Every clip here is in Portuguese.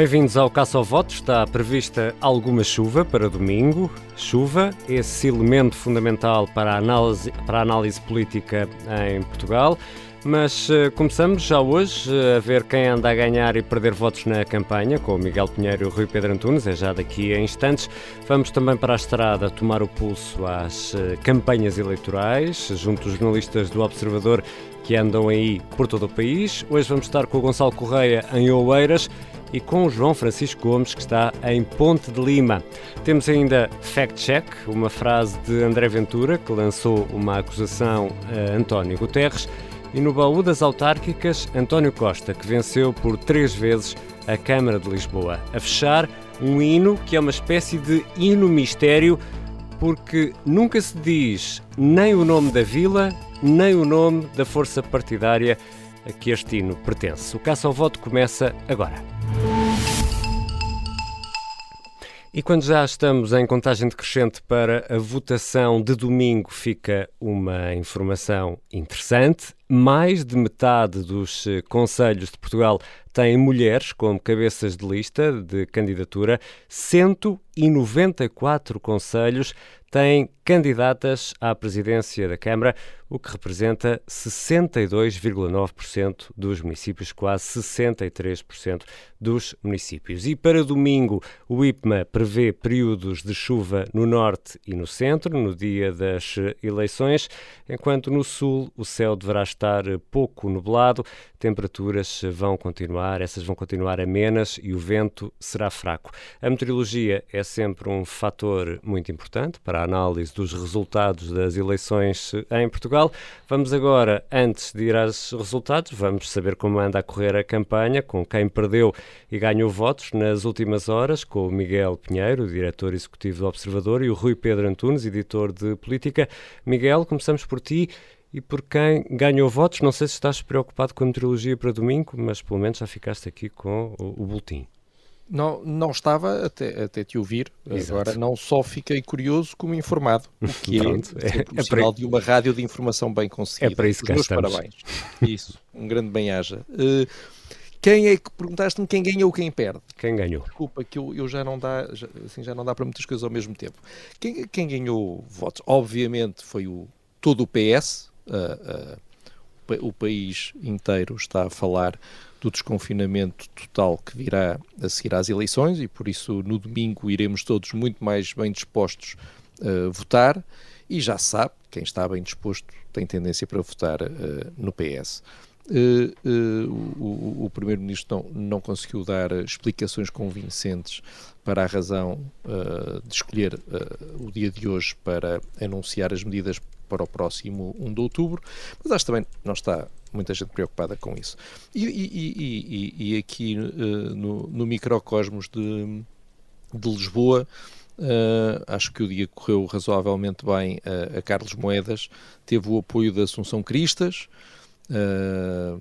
Bem-vindos ao Caça ao Voto. Está prevista alguma chuva para domingo. Chuva, esse elemento fundamental para a análise, para a análise política em Portugal. Mas uh, começamos já hoje uh, a ver quem anda a ganhar e perder votos na campanha, com o Miguel Pinheiro e o Rui Pedro Antunes, é já daqui a instantes. Vamos também para a estrada tomar o pulso às uh, campanhas eleitorais, junto aos jornalistas do Observador que andam aí por todo o país. Hoje vamos estar com o Gonçalo Correia em Oeiras e com o João Francisco Gomes, que está em Ponte de Lima. Temos ainda Fact Check, uma frase de André Ventura, que lançou uma acusação a António Guterres e no baú das autárquicas, António Costa, que venceu por três vezes a Câmara de Lisboa. A fechar, um hino que é uma espécie de hino mistério, porque nunca se diz nem o nome da vila, nem o nome da força partidária a que este hino pertence. O caça ao voto começa agora. E quando já estamos em contagem decrescente para a votação de domingo, fica uma informação interessante. Mais de metade dos eh, conselhos de Portugal têm mulheres como cabeças de lista de candidatura. 194 conselhos têm candidatas à presidência da Câmara, o que representa 62,9% dos municípios, quase 63% dos municípios. E para domingo, o IPMA prevê períodos de chuva no norte e no centro, no dia das eleições, enquanto no sul o céu deverá estar pouco nublado, temperaturas vão continuar, essas vão continuar amenas e o vento será fraco. A meteorologia é sempre um fator muito importante para a análise dos resultados das eleições em Portugal. Vamos agora, antes de ir aos resultados, vamos saber como anda a correr a campanha, com quem perdeu e ganhou votos nas últimas horas, com o Miguel Pinheiro, diretor executivo do Observador, e o Rui Pedro Antunes, editor de política. Miguel, começamos por ti e por quem ganhou votos. Não sei se estás preocupado com a meteorologia para domingo, mas pelo menos já ficaste aqui com o, o boletim. Não, não estava até, até te ouvir. Exato. Agora não só fiquei curioso como informado, o que é Pronto, é, é, é para... de uma rádio de informação bem conseguida. É para isso que Os estamos. parabéns. Isso, um grande bem-aja. Uh, quem é que perguntaste-me quem ganhou ou quem perde? Quem ganhou? Desculpa, que eu, eu já não dá, já, assim já não dá para muitas coisas ao mesmo tempo. Quem, quem ganhou votos? Obviamente foi o todo o PS. Uh, uh, o país inteiro está a falar do desconfinamento total que virá a seguir às eleições e por isso no domingo iremos todos muito mais bem dispostos a votar e já sabe, quem está bem disposto tem tendência para votar uh, no PS. Uh, uh, o, o Primeiro-Ministro não, não conseguiu dar explicações convincentes para a razão de escolher o dia de hoje para anunciar as medidas para o próximo 1 de outubro, mas acho também não está muita gente preocupada com isso. E, e, e, e aqui uh, no, no, microcosmos de, de Lisboa, uh, acho que o dia correu razoavelmente bem a, a Carlos Moedas, teve o apoio da Assunção Cristas, uh,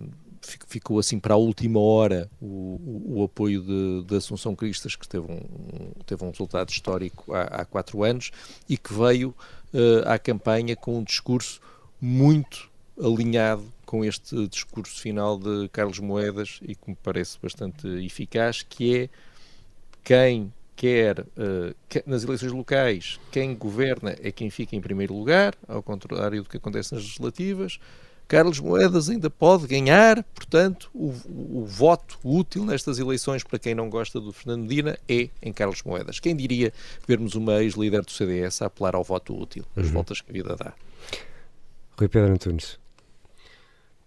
ficou assim para a última hora o, o, o apoio de, de, Assunção Cristas, que teve um, teve um resultado histórico há, há quatro anos e que veio uh, à campanha com um discurso muito alinhado com este discurso final de Carlos Moedas e que me parece bastante eficaz, que é quem quer, uh, nas eleições locais, quem governa é quem fica em primeiro lugar, ao contrário do que acontece nas legislativas. Carlos Moedas ainda pode ganhar, portanto, o, o, o, voto útil nestas eleições para quem não gosta do Fernando Medina é em Carlos Moedas. Quem diria vermos uma ex-líder do CDS a apelar ao voto útil, as uhum. voltas que a vida dá. Rui Pedro Antunes.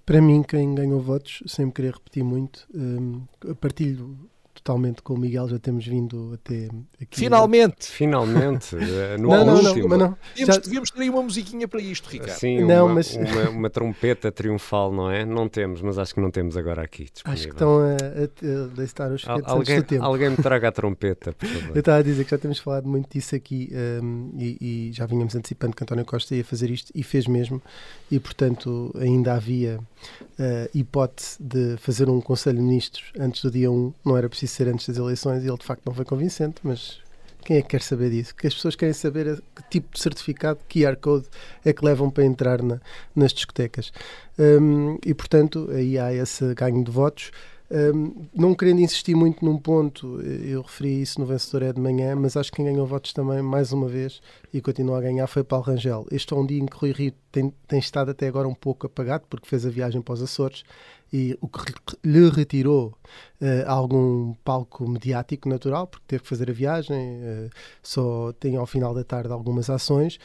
Para mim, quem ganhou votos, sem me querer repetir muito, um, partilho totalmente com o Miguel, já temos vindo até aqui. Finalmente! Finalmente! Eh, no não, não, não, não, Devíamos, já... devíamos ter aí uma musiquinha para isto, Ricardo. Sim, não, uma, mas... uma, uma, trompeta triunfal, não é? Não temos, mas acho que não temos agora aqui disponível. Acho que estão a, a, a os Al alguém, do tempo. Alguém me traga a trompeta, por favor. Eu estava a dizer que já temos falado muito disso aqui um, e, e, já vínhamos antecipando que António Costa ia fazer isto e fez mesmo e, portanto, ainda havia uh, hipótese de fazer um Conselho de Ministros antes do dia 1, não era preciso ser antes das eleições e ele de facto não foi convincente, mas quem é que quer saber disso? Que as pessoas querem saber que tipo de certificado, QR Code, é que levam para entrar na, nas discotecas. Um, e portanto, aí há esse ganho de votos. Um, não querendo insistir muito num ponto, eu referi isso no vencedor é de manhã, mas acho que quem ganhou votos também, mais uma vez, e continua a ganhar, foi Paulo Rangel. Este é um dia em que Rui Rio tem, tem estado até agora um pouco apagado, porque fez a viagem para os Açores, e o que lhe retirou uh, algum palco mediático natural, porque teve que fazer a viagem, uh, só tem ao final da tarde algumas ações.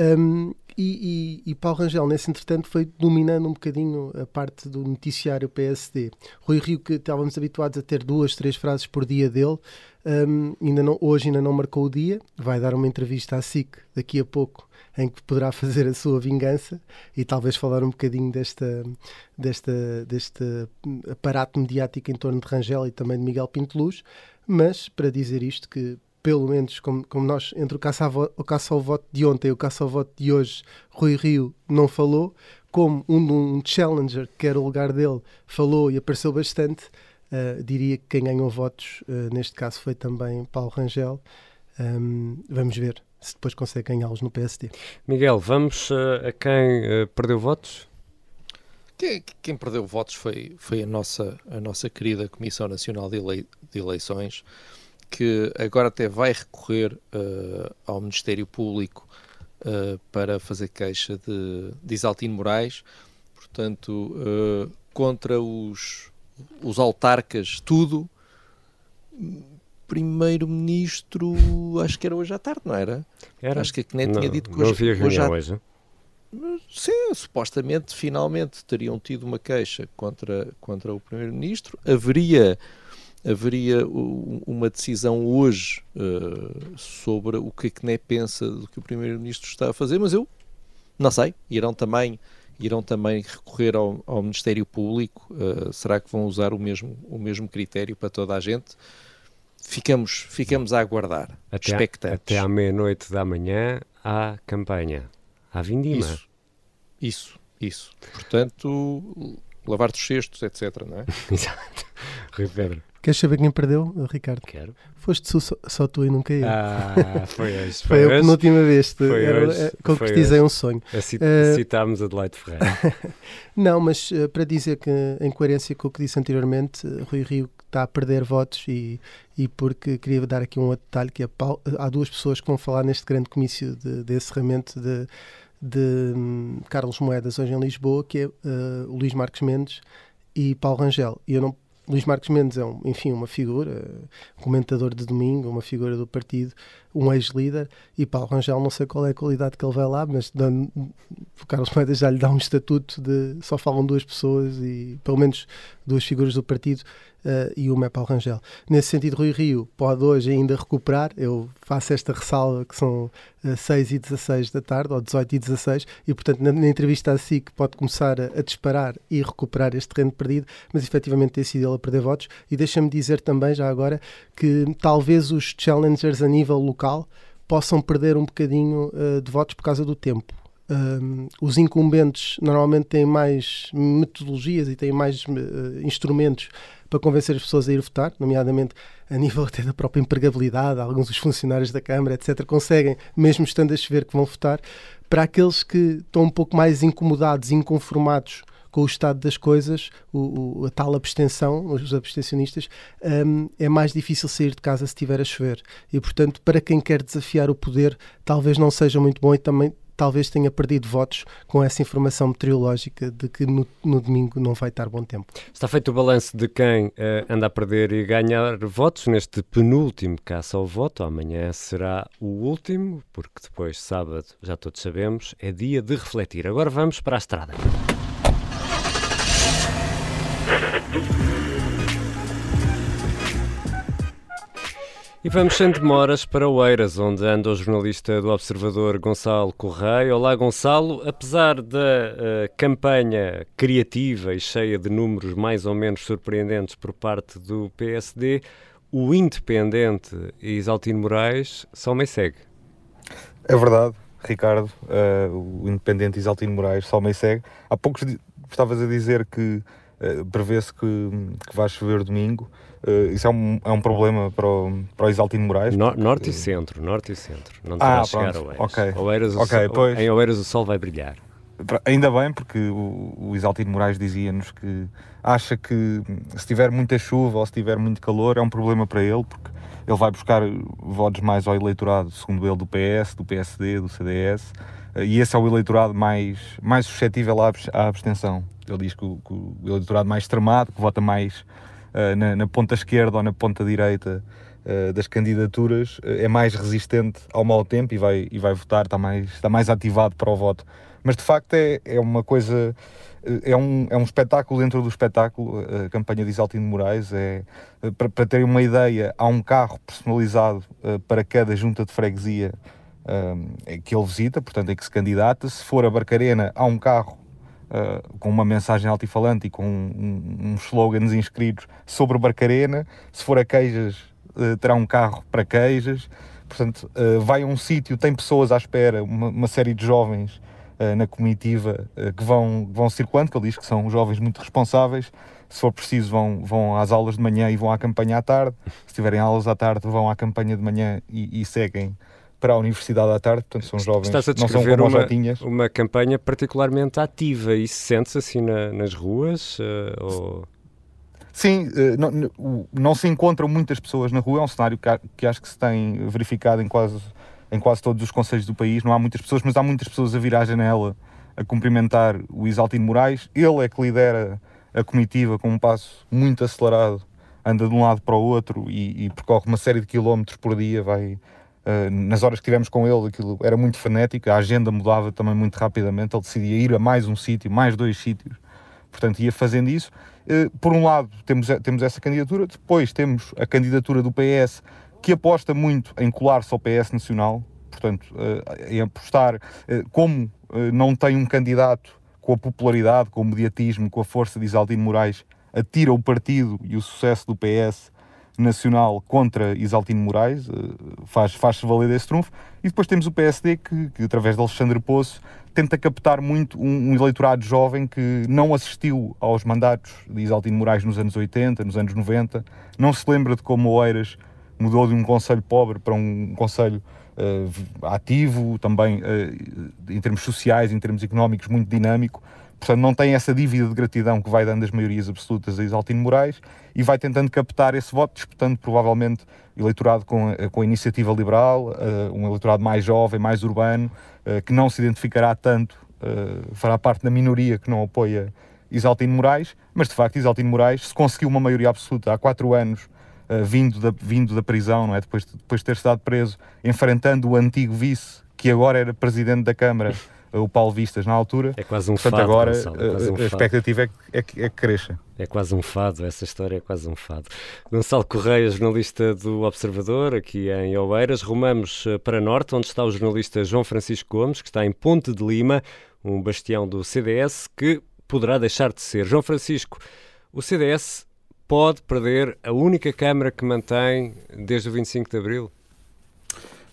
Um, e, e, e, Paulo Rangel, nesse entretanto, foi dominando um bocadinho a parte do noticiário PSD. Rui Rio, que estávamos habituados a ter duas, três frases por dia dele, um, ainda não, hoje ainda não marcou o dia, vai dar uma entrevista à SIC daqui a pouco em que poderá fazer a sua vingança e talvez falar um bocadinho desta, desta, deste aparato mediático em torno de Rangel e também de Miguel Pinteluz, mas para dizer isto que pelo menos como, como nós, entre o caça, o caça ao voto de ontem e o caça ao voto de hoje, Rui Rio não falou, como um, um challenger, que era o lugar dele, falou e apareceu bastante, uh, diria que quem ganhou votos, uh, neste caso, foi também Paulo Rangel. Um, vamos ver se depois consegue ganhá-los no PSD. Miguel, vamos uh, a quem perdeu votos? Quem, quem, perdeu votos foi, foi a, nossa, a nossa querida Comissão Nacional de, Ele, de Eleições, que agora até vai recorrer uh, ao Ministério Público uh, para fazer queixa de, de Isaltino Moraes, portanto, uh, contra os, os autarcas, tudo. Primeiro-Ministro, acho que era hoje à tarde, não era? era. Acho que a CNE tinha dito que hoje, não havia hoje, à... hoje. Sim, supostamente, finalmente teriam tido uma queixa contra, contra o Primeiro-Ministro. Haveria haveria uma decisão hoje uh, sobre o que a CNE pensa do que o Primeiro-Ministro está a fazer, mas eu não sei, irão também, irão também recorrer ao, ao Ministério Público, uh, será que vão usar o mesmo, o mesmo critério para toda a gente? Ficamos, ficamos a aguardar, até, expectantes. Até à meia-noite da manhã há campanha, há vindima. Isso, isso, isso. Portanto, lavar dos cestos, etc, não é? Exato. Rui Pedro. Queres saber quem perdeu, Ricardo? Quero. Foste só, só tu e nunca eu. Ah, foi hoje. Foi, foi a penúltima vez. Foi era, hoje. É, concretizei um sonho. Cit uh, citámos Adelaide Ferreira. não, mas uh, para dizer que, em coerência com o que disse anteriormente, uh, Rui Rio está a perder votos e, e porque queria dar aqui um outro detalhe, que é, há duas pessoas que vão falar neste grande comício de, de encerramento de, de um, Carlos Moedas hoje em Lisboa, que é o Luís Marques Mendes e Paulo Rangel. E eu não Luís Marques Mendes é, um, enfim, uma figura, comentador de domingo, uma figura do partido, um ex-líder, e Paulo Rangel, não sei qual é a qualidade que ele vai lá, mas dando, o Carlos Moedas já lhe dá um estatuto de só falam duas pessoas e pelo menos duas figuras do partido uh, e uma é Paulo Rangel. Nesse sentido, Rui Rio pode hoje ainda recuperar, eu faço esta ressalva que são uh, eh, 6 e 16 da tarde, ou 18 e 16, e portanto na, na entrevista a si que pode começar a, a, disparar e recuperar este terreno perdido, mas efetivamente tem sido ele a perder votos, e deixa-me dizer também já agora que talvez os challengers a nível local possam perder um bocadinho uh, de votos por causa do tempo. Os incumbentes normalmente têm mais metodologias e têm mais uh, instrumentos para convencer as pessoas a ir votar, nomeadamente a nível até da própria empregabilidade, alguns dos funcionários da Câmara, etc., conseguem, mesmo estando a chover, que vão votar. Para aqueles que estão um pouco mais incomodados, inconformados com o estado das coisas, o, o, a tal abstenção, os abstencionistas, um, é mais difícil sair de casa se estiver a chover. E, portanto, para quem quer desafiar o poder, talvez não seja muito bom e também talvez tenha perdido votos com essa informação meteorológica de que no, no domingo não vai estar bom tempo. Está feito o balanço de quem uh, anda a perder e ganhar votos neste penúltimo caça ao voto. Amanhã será o último, porque depois, sábado, já todos sabemos, é dia de refletir. Agora vamos para a estrada. E vamos sem demoras para Oeiras, onde anda o jornalista do Observador Gonçalo Correia. Olá, Gonçalo. Apesar da uh, campanha criativa e cheia de números mais ou menos surpreendentes por parte do PSD, o independente Isaltino Moraes só me segue. É verdade, Ricardo. Uh, o independente Isaltino Moraes só me segue. Há poucos estavas a dizer que prevê-se que, que vai chover domingo. Uh, isso é um, é um problema para o, para o Isaltino Moraes? No, norte e centro, norte e centro. Não te ah, chegar a Oeiras. Okay. Oeiras, okay, sol, Em Oeiras o sol vai brilhar. ainda bem, porque o, o Isaltino Moraes dizia-nos que acha que se tiver muita chuva ou se tiver muito calor é um problema para ele, porque ele vai buscar votos mais ao eleitorado, segundo ele, do PS, do PSD, do CDS, e esse é o eleitorado mais, mais suscetível à abstenção. Ele diz que o, que o eleitorado mais extremado, que vota mais uh, na, na, ponta esquerda ou na ponta direita uh, das candidaturas, uh, é mais resistente ao mau tempo e vai, e vai votar, está mais, está mais ativado para o voto. Mas de facto é, é uma coisa é um, é um espetáculo dentro do espetáculo, a campanha de Isaltino Moraes. É, para, para terem uma ideia, há um carro personalizado para cada junta de freguesia que ele visita, portanto, é que se candidata. Se for a Barcarena, há um carro uh, com uma mensagem altifalante e com um, um, uns slogans inscritos sobre Barcarena. Se for a Queijas, terá um carro para Queijas. Portanto, vai a um sítio, tem pessoas à espera, uma, uma série de jovens uh, na comitiva uh, que vão, vão circulando, que ele diz que são jovens muito responsáveis. Se for preciso, vão, vão às aulas de manhã e vão à campanha à tarde. Se tiverem aulas à tarde, vão à campanha de manhã e, e seguem para a universidade à tarde, portanto são jovens, Estás a não são como uma, uma campanha particularmente ativa e sente-se assim na, nas ruas? Uh, ou... Sim, não, não, se encontram muitas pessoas na rua, é um cenário que, que acho que se tem verificado em quase em quase todos os conselhos do país. Não há muitas pessoas, mas há muitas pessoas a vir à janela a cumprimentar o Isaltino Moraes. Ele é que lidera a comitiva com um passo muito acelerado, anda de um lado para o outro e, e percorre uma série de quilómetros por dia. Vai, uh, nas horas que tivemos com ele, aquilo era muito frenético, a agenda mudava também muito rapidamente. Ele decidia ir a mais um sítio, mais dois sítios, portanto, ia fazendo isso. Uh, por um lado, temos, temos essa candidatura, depois temos a candidatura do PS que aposta muito em colar-se ao PS Nacional, portanto, eh, em apostar, eh, como eh, não tem um candidato com a popularidade, com o mediatismo, com a força de Isaltino Moraes, atira o partido e o sucesso do PS Nacional contra Isaltino Moraes, faz, faz-se valer desse trunfo, e depois temos o PSD que, que através de Alexandre Poço, tenta captar muito um, um, eleitorado jovem que não assistiu aos mandatos de Isaltino Moraes nos anos 80, nos anos 90, não se lembra de como Oeiras mudou de um conselho pobre para um conselho uh, ativo, também uh, em termos sociais, em termos económicos, muito dinâmico. Portanto, não tem essa dívida de gratidão que vai dando as maiorias absolutas a Isaltino Moraes e vai tentando captar esse voto, disputando provavelmente eleitorado com, a, com a iniciativa liberal, uh, um eleitorado mais jovem, mais urbano, que não se identificará tanto, fará parte da minoria que não apoia Isaltino Moraes, mas de facto Isaltino Moraes, se conseguiu uma maioria absoluta há quatro anos uh, vindo, da, vindo da prisão, não é? depois, depois de ter estado preso, enfrentando o antigo vice, que agora era presidente da Câmara, o Paulo Vistas na altura. É quase um Portanto, fado. agora Gonçalo, é um a, expectativa é que, é, que, é que cresça. É quase um fado, essa história é quase um fado. Gonçalo Correia, jornalista do Observador, aqui em Oeiras. Rumamos eh, para Norte, onde está o jornalista João Francisco Gomes, que está em Ponte de Lima, um bastião do CDS, que poderá deixar de ser. João Francisco, o CDS pode perder a única Câmara que mantém desde o 25 de Abril?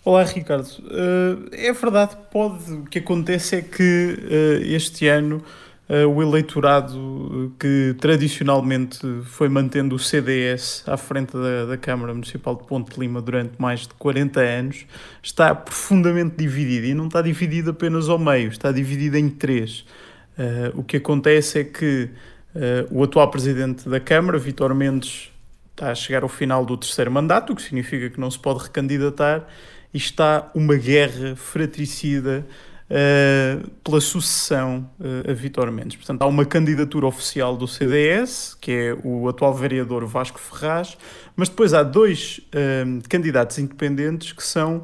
Olá, Ricardo. Uh, é verdade, pode. O que acontece é que uh, este ano uh, o eleitorado que tradicionalmente foi mantendo o CDS à frente da, da, Câmara Municipal de Ponte de Lima durante mais de 40 anos está profundamente dividido e não está dividido apenas ao meio, está dividido em três. o que acontece é que o atual presidente da Câmara, Vitor Mendes, está a chegar ao final do terceiro mandato, o que significa que não se pode recandidatar, está uma guerra fratricida uh, pela sucessão uh, a Vitor Mendes. Portanto, há uma candidatura oficial do CDS, que é o atual vereador Vasco Ferraz, mas depois há dois candidatos independentes que são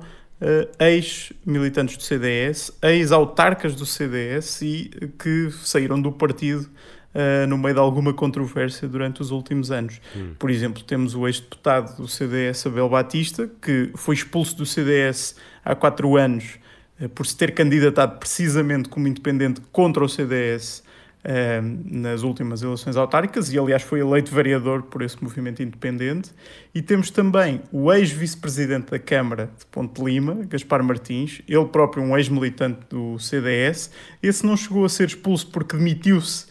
ex-militantes do CDS, ex-autarcas do CDS e que saíram do partido uh, no meio de alguma controvérsia durante os últimos anos. Hum. Por exemplo, temos o ex-deputado do CDS, Abel Batista, que foi expulso do CDS há quatro anos uh, por se ter candidatado precisamente como independente contra o CDS Uh, nas últimas eleições autárquicas e, aliás, foi eleito vereador por esse movimento independente. E temos também o ex-vice-presidente da Câmara de Ponte Lima, Gaspar Martins, ele próprio um ex-militante do CDS. Esse não chegou a ser expulso porque demitiu-se eh,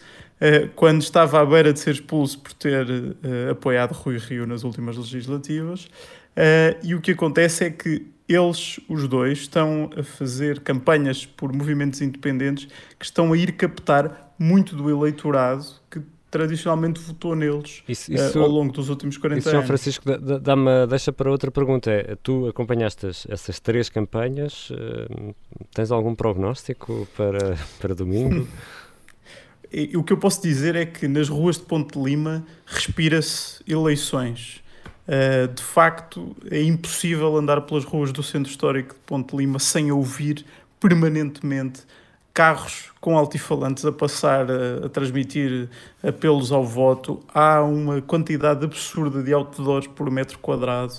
quando estava à beira de ser expulso por ter uh, apoiado Rui Rio nas últimas legislativas. Uh, e o que acontece é que eles, os dois, estão a fazer campanhas por movimentos independentes que estão a ir captar muito do eleitorado que tradicionalmente votou neles isso, isso, uh, ao longo dos últimos 40 isso, anos. João Francisco, dá-me, deixa para outra pergunta. É, tu acompanhaste essas três campanhas, uh, tens algum prognóstico para, para domingo? o que eu posso dizer é que nas ruas de Ponte de Lima respira-se eleições. Uh, de facto, é impossível andar pelas ruas do centro histórico de Ponte de Lima sem ouvir permanentemente carros com altifalantes a passar a, a, transmitir apelos ao voto. Há uma quantidade absurda de outdoors por metro quadrado.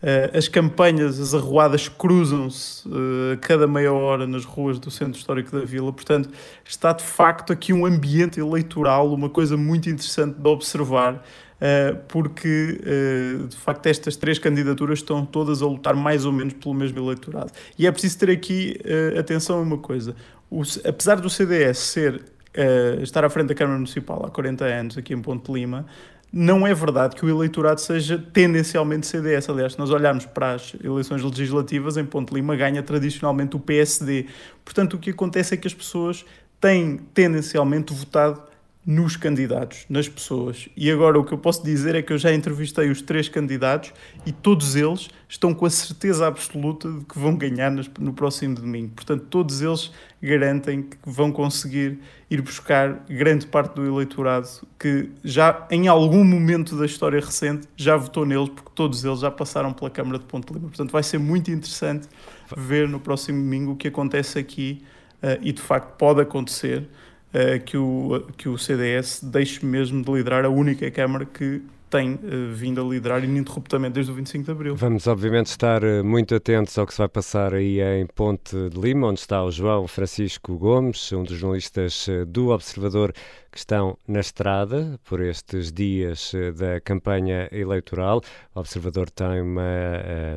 Uh, as campanhas, as arruadas cruzam-se uh, cada meia hora nas ruas do centro histórico da vila. Portanto, está de facto aqui um ambiente eleitoral, uma coisa muito interessante de observar. Eh, porque eh, de facto estas três candidaturas estão todas a lutar mais ou menos pelo mesmo eleitorado. E é preciso ter aqui eh, atenção a uma coisa: o, apesar do CDS ser, estar à frente da Câmara Municipal há 40 anos, aqui em Ponte Lima, não é verdade que o eleitorado seja tendencialmente CDS. Aliás, se nós olharmos para as eleições legislativas, em Ponte Lima ganha tradicionalmente o PSD. Portanto, o que acontece é que as pessoas têm tendencialmente votado nos candidatos, nas pessoas. E agora o que eu posso dizer é que eu já entrevistei os três candidatos e todos eles estão com a certeza absoluta de que vão ganhar no próximo domingo. Portanto, todos eles garantem que vão conseguir ir buscar grande parte do eleitorado que já em algum momento da história recente já votou neles, porque todos eles já passaram pela Câmara de Ponte Lima. Portanto, vai ser muito interessante ver no próximo domingo o que acontece aqui uh, e de facto pode acontecer. Eh, que, o, que o CDS deixe mesmo de liderar a única Câmara que tem uh, vindo a liderar ininterruptamente desde o 25 de Abril. Vamos, obviamente, estar uh, muito atentos ao que se vai passar aí em Ponte de Lima, onde está o João Francisco Gomes, um dos jornalistas uh, do Observador que estão na estrada por estes dias da campanha eleitoral. O Observador tem uma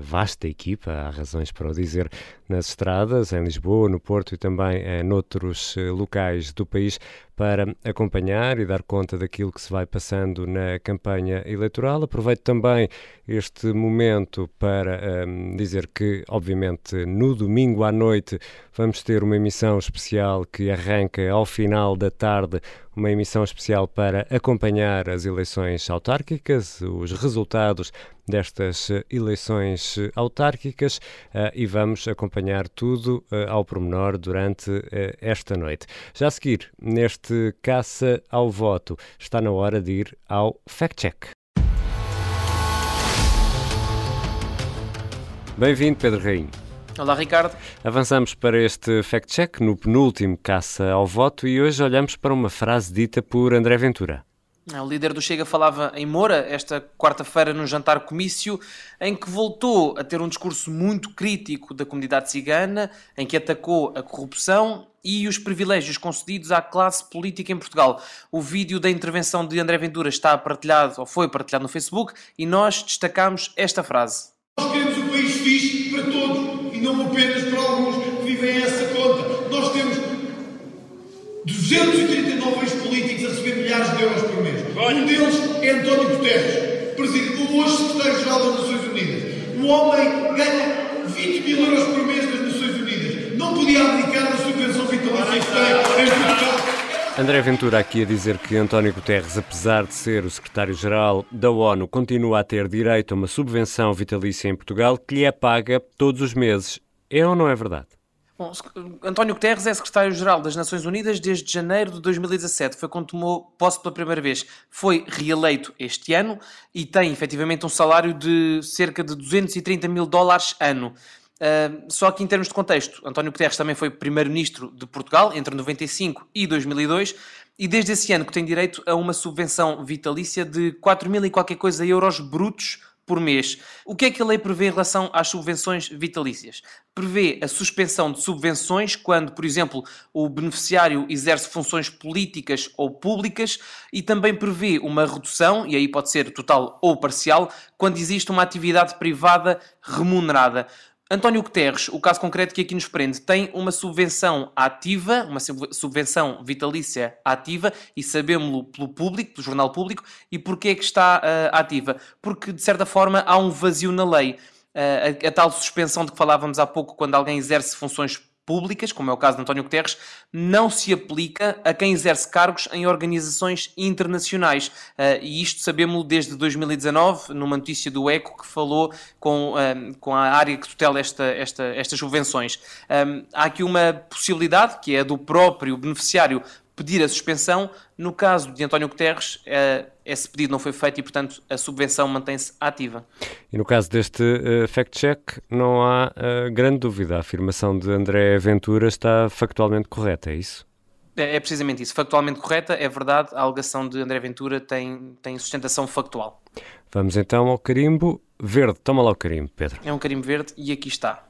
vasta equipa, há razões para o dizer, nas estradas, em Lisboa, no Porto e também em noutros locais do país, para acompanhar e dar conta daquilo que se vai passando na campanha eleitoral. Aproveito também este momento para um, dizer que, obviamente, no domingo à noite vamos ter uma emissão especial que arranca ao final da tarde uma emissão especial para acompanhar as eleições autárquicas, os resultados destas eleições autárquicas uh, e vamos acompanhar tudo uh, ao pormenor durante uh, esta noite. Já a seguir, neste caça ao voto, está na hora de ir ao fact-check. Bem-vindo, Pedro Rainho. Olá, Ricardo. Avançamos para este fact-check no penúltimo caça ao voto e hoje olhamos para uma frase dita por André Ventura. O líder do Chega falava em Moura esta quarta-feira num jantar comício em que voltou a ter um discurso muito crítico da comunidade cigana, em que atacou a corrupção e os privilégios concedidos à classe política em Portugal. O vídeo da intervenção de André Ventura está partilhado ou foi partilhado no Facebook e nós destacamos esta frase. Nós queremos um país fixe para todos e não apenas para alguns que vivem a essa conta. Nós temos 239 ex-políticos a receber milhares de euros por mês. Um deles é António Guterres, presidente, hoje secretário-geral das Nações Unidas. Um homem ganha 20 mil euros por mês das Nações Unidas. Não podia abdicar da subvenção vitalícia que tem. André Ventura aqui a dizer que António Guterres, apesar de ser o secretário-geral da ONU, continua a ter direito a uma subvenção vitalícia em Portugal que lhe é paga todos os meses. É ou não é verdade? Bom, António Guterres é secretário-geral das Nações Unidas desde janeiro de 2017. Foi quando tomou posse pela primeira vez. Foi reeleito este ano e tem efetivamente um salário de cerca de 230 mil dólares ano. Uh, só que em termos de contexto, António Guterres também foi primeiro-ministro de Portugal entre 95 e 2002 e desde esse ano que tem direito a uma subvenção vitalícia de 4 mil e qualquer coisa euros brutos por mês. O que é que a lei prevê em relação às subvenções vitalícias? Prevê a suspensão de subvenções quando, por exemplo, o beneficiário exerce funções políticas ou públicas e também prevê uma redução, e aí pode ser total ou parcial, quando existe uma atividade privada remunerada. António Guterres, o caso concreto que aqui nos prende, tem uma subvenção ativa, uma subvenção vitalícia ativa, e sabemos-lo pelo público, pelo jornal público, e porquê é que está uh, ativa? Porque, de certa forma, há um vazio na lei. Uh, a, a, tal suspensão de que falávamos há pouco, quando alguém exerce funções públicas, como é o caso de António Guterres, não se aplica a quem exerce cargos em organizações internacionais. Uh, e isto sabemos desde 2019, numa notícia do ECO que falou com, uh, com a área que tutela esta, esta, estas subvenções. Um, há aqui uma possibilidade, que é do próprio beneficiário pedir a suspensão. No caso de António Guterres, uh, esse pedido não foi feito e, portanto, a subvenção mantém-se ativa. E no caso deste uh, fact-check, não há uh, grande dúvida. A afirmação de André Ventura está factualmente correta, é isso? É, é, precisamente isso. Factualmente correta, é verdade. A alegação de André Ventura tem, tem sustentação factual. Vamos então ao carimbo verde. Toma lá o carimbo, Pedro. É um carimbo verde e aqui está.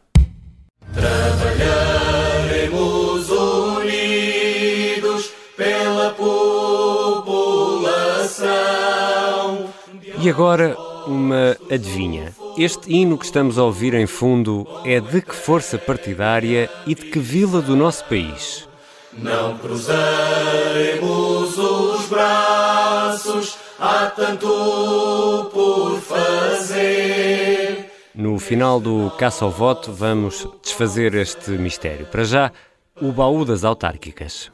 Trabalharemos E agora uma adivinha. Este hino que estamos a ouvir em fundo é de que força partidária e de que vila do nosso país? Não cruzaremos os braços, há tanto por fazer. No final do Caça ao Voto, vamos desfazer este mistério. Para já, o baú das autárquicas.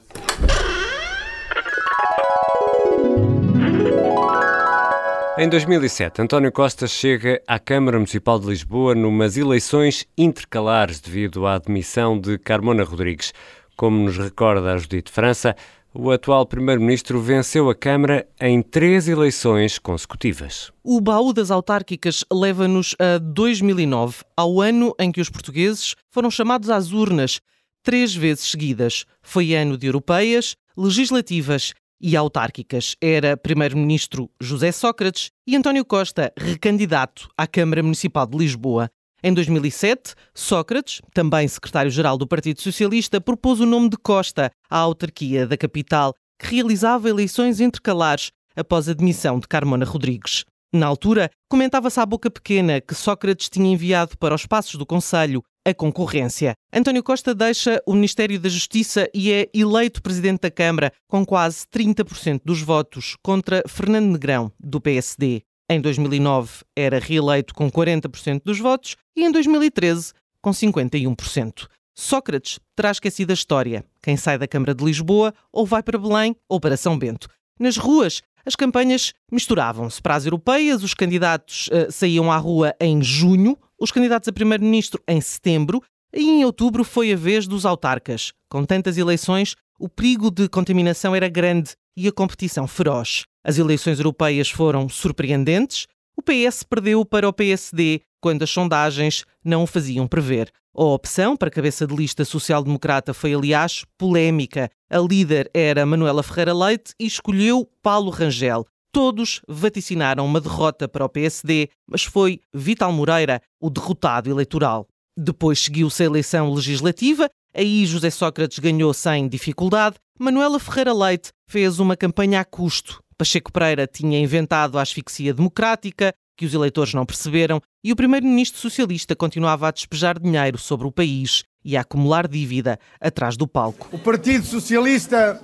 Em 2007, António Costa chega à Câmara Municipal de Lisboa numas eleições intercalares devido à admissão de Carmona Rodrigues. Como nos recorda a Judite França, o atual Primeiro-Ministro venceu a Câmara em três eleições consecutivas. O baú das autárquicas leva-nos a 2009, ao ano em que os portugueses foram chamados às urnas três vezes seguidas. Foi ano de europeias, legislativas e autárquicas. Era Primeiro-Ministro José Sócrates e António Costa, recandidato à Câmara Municipal de Lisboa. Em 2007, Sócrates, também secretário-geral do Partido Socialista, propôs o nome de Costa à autarquia da capital, que realizava eleições intercalares após a demissão de Carmona Rodrigues. Na altura, comentava-se à boca pequena que Sócrates tinha enviado para os passos do Conselho a concorrência. António Costa deixa o Ministério da Justiça e é eleito presidente da Câmara com quase 30% dos votos contra Fernando Negrão, do PSD. Em 2009 era reeleito com 40% dos votos e em 2013 com 51%. Sócrates terá esquecido a história. Quem sai da Câmara de Lisboa ou vai para Belém ou para São Bento. Nas ruas, as campanhas misturavam-se. Para as europeias, os candidatos uh, saíam à rua em junho, os candidatos a primeiro-ministro em setembro e em outubro foi a vez dos autarcas. Com tantas eleições, o perigo de contaminação era grande e a competição feroz. As eleições europeias foram surpreendentes. O PS perdeu para o PSD quando as sondagens não o faziam prever. A opção para a cabeça de lista social-democrata foi, aliás, polémica. A líder era Manuela Ferreira Leite e escolheu Paulo Rangel. Todos vaticinaram uma derrota para o PSD, mas foi Vital Moreira o derrotado eleitoral. Depois seguiu-se a eleição legislativa, aí José Sócrates ganhou sem dificuldade. Manuela Ferreira Leite fez uma campanha a custo. Pacheco Pereira tinha inventado a asfixia democrática, que os eleitores não perceberam, e o primeiro-ministro socialista continuava a despejar dinheiro sobre o país e a acumular dívida atrás do palco. O Partido Socialista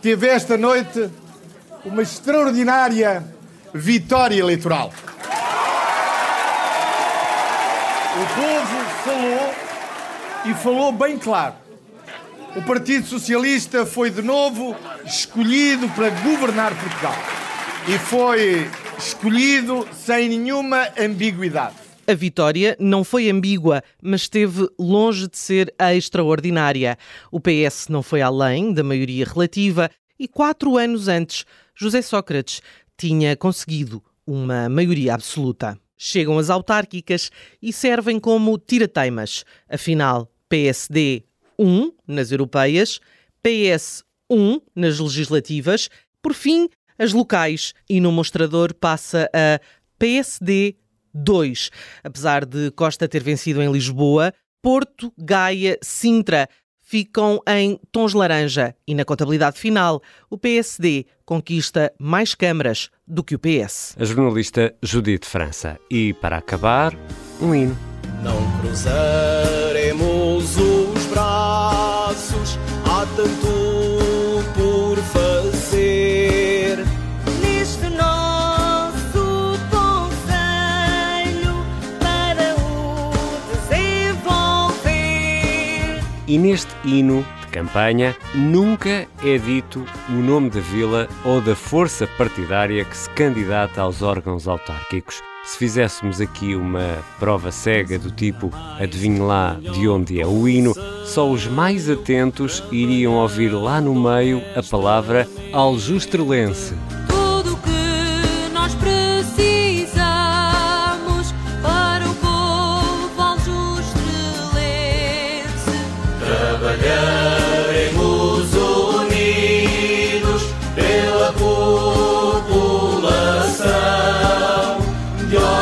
teve esta noite uma extraordinária vitória eleitoral. O povo falou e falou bem claro. O Partido Socialista foi de novo escolhido para governar Portugal. E foi escolhido sem nenhuma ambiguidade. A vitória não foi ambígua, mas esteve longe de ser extraordinária. O PS não foi além da maioria relativa e quatro anos antes, José Sócrates tinha conseguido uma maioria absoluta. Chegam as autárquicas e servem como tirateimas. Afinal, PSD 1 nas europeias, PS 1 nas legislativas, por fim, as locais e no mostrador passa a PSD 2. Apesar de Costa ter vencido em Lisboa, Porto, Gaia, Sintra ficam em tons laranja e na contabilidade final o PSD conquista mais câmaras do que o PS. A jornalista Judite França. E para acabar, um hino. Não cruzaremos os braços, há tanto E neste hino de campanha nunca é dito o nome da vila ou da força partidária que se candidata aos órgãos autárquicos. Se fizéssemos aqui uma prova cega do tipo adivinhe lá de onde é o hino, só os mais atentos iriam ouvir lá no meio a palavra aljustrelense.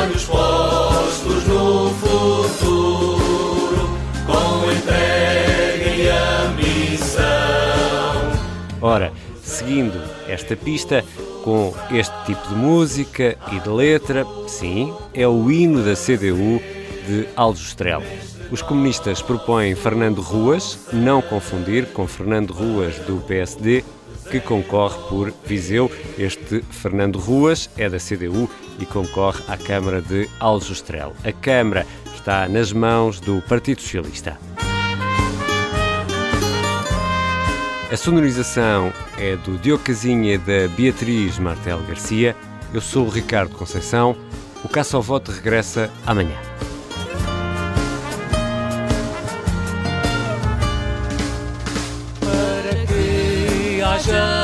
Olhos postos no futuro, com entrega e ambição. Ora, seguindo esta pista, com este tipo de música e de letra, sim, é o hino da CDU de Aljustrel. Os comunistas propõem Fernando Ruas, não confundir com Fernando Ruas do PSD, que concorre por Viseu. Este Fernando Ruas é da CDU e concorre à Câmara de Aljustrel. A Câmara está nas mãos do Partido Socialista. A sonorização é do Diogo Casinha e da Beatriz Martel Garcia. Eu sou o Ricardo Conceição. O Caça ao Voto regressa amanhã. Que